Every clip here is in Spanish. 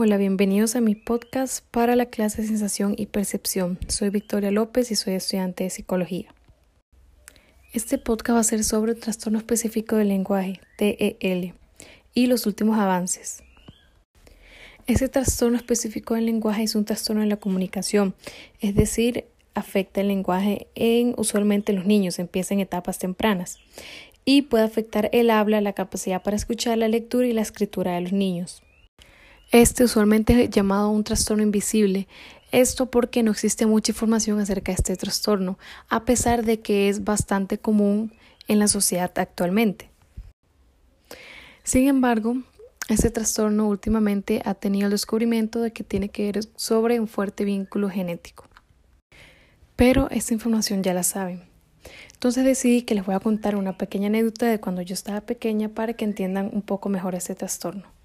Hola, bienvenidos a mi podcast para la clase de sensación y percepción. Soy Victoria López y soy estudiante de psicología. Este podcast va a ser sobre el trastorno específico del lenguaje, TEL, y los últimos avances. Este trastorno específico del lenguaje es un trastorno en la comunicación, es decir, afecta el lenguaje en usualmente los niños, empieza en etapas tempranas y puede afectar el habla, la capacidad para escuchar, la lectura y la escritura de los niños. Este usualmente es llamado un trastorno invisible. Esto porque no existe mucha información acerca de este trastorno, a pesar de que es bastante común en la sociedad actualmente. Sin embargo, este trastorno últimamente ha tenido el descubrimiento de que tiene que ver sobre un fuerte vínculo genético. Pero esta información ya la saben. Entonces decidí que les voy a contar una pequeña anécdota de cuando yo estaba pequeña para que entiendan un poco mejor este trastorno.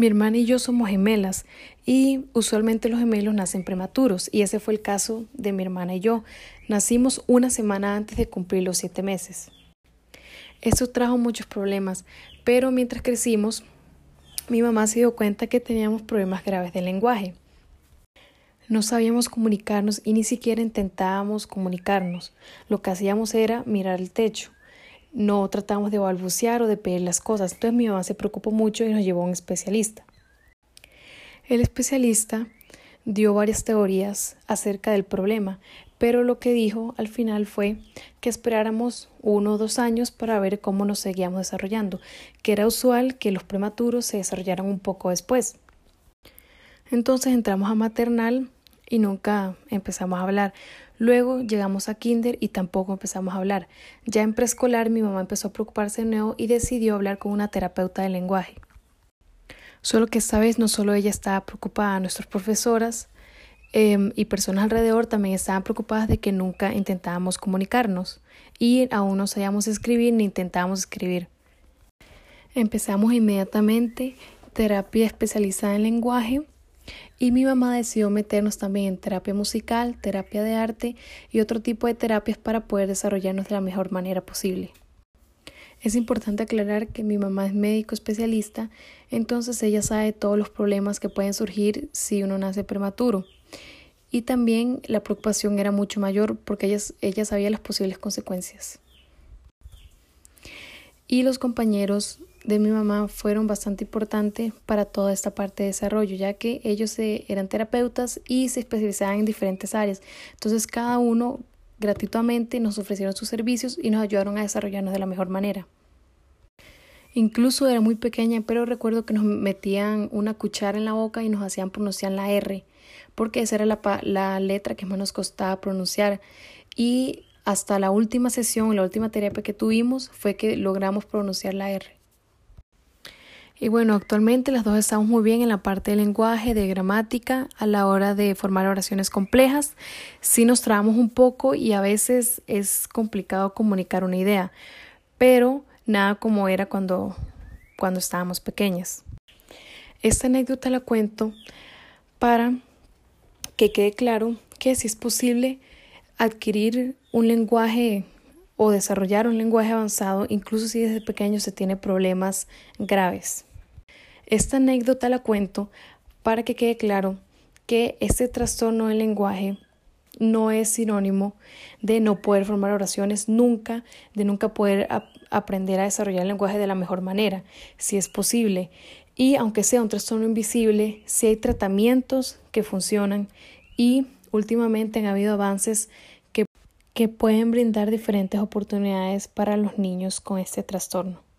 Mi hermana y yo somos gemelas y usualmente los gemelos nacen prematuros y ese fue el caso de mi hermana y yo. Nacimos una semana antes de cumplir los siete meses. Eso trajo muchos problemas, pero mientras crecimos, mi mamá se dio cuenta que teníamos problemas graves de lenguaje. No sabíamos comunicarnos y ni siquiera intentábamos comunicarnos. Lo que hacíamos era mirar el techo no tratamos de balbucear o de pedir las cosas. Entonces mi mamá se preocupó mucho y nos llevó a un especialista. El especialista dio varias teorías acerca del problema, pero lo que dijo al final fue que esperáramos uno o dos años para ver cómo nos seguíamos desarrollando, que era usual que los prematuros se desarrollaran un poco después. Entonces entramos a maternal y nunca empezamos a hablar. Luego llegamos a kinder y tampoco empezamos a hablar. Ya en preescolar mi mamá empezó a preocuparse de nuevo y decidió hablar con una terapeuta de lenguaje. Solo que esta vez no solo ella estaba preocupada, nuestras profesoras em, y personas alrededor también estaban preocupadas de que nunca intentábamos comunicarnos y aún no sabíamos escribir ni intentábamos escribir. Empezamos inmediatamente terapia especializada en lenguaje y mi mamá decidió meternos también en terapia musical, terapia de arte y otro tipo de terapias para poder desarrollarnos de la mejor manera posible. Es importante aclarar que mi mamá es médico especialista, entonces ella sabe todos los problemas que pueden surgir si uno nace prematuro. Y también la preocupación era mucho mayor porque ella, ella sabía las posibles consecuencias. Y los compañeros de mi mamá fueron bastante importantes para toda esta parte de desarrollo, ya que ellos eran terapeutas y se especializaban en diferentes áreas. Entonces cada uno gratuitamente nos ofrecieron sus servicios y nos ayudaron a desarrollarnos de la mejor manera. Incluso era muy pequeña, pero recuerdo que nos metían una cuchara en la boca y nos hacían pronunciar la R, porque esa era la, la letra que más nos costaba pronunciar. Y hasta la última sesión, la última terapia que tuvimos, fue que logramos pronunciar la R. Y bueno, actualmente las dos estamos muy bien en la parte de lenguaje, de gramática, a la hora de formar oraciones complejas. Sí nos trabamos un poco y a veces es complicado comunicar una idea, pero nada como era cuando, cuando estábamos pequeñas. Esta anécdota la cuento para que quede claro que si es posible adquirir un lenguaje o desarrollar un lenguaje avanzado, incluso si desde pequeño se tiene problemas graves. Esta anécdota la cuento para que quede claro que este trastorno del lenguaje no es sinónimo de no poder formar oraciones nunca, de nunca poder aprender a desarrollar el lenguaje de la mejor manera, si es posible. Y aunque sea un trastorno invisible, si hay tratamientos que funcionan y últimamente han habido avances que, que pueden brindar diferentes oportunidades para los niños con este trastorno.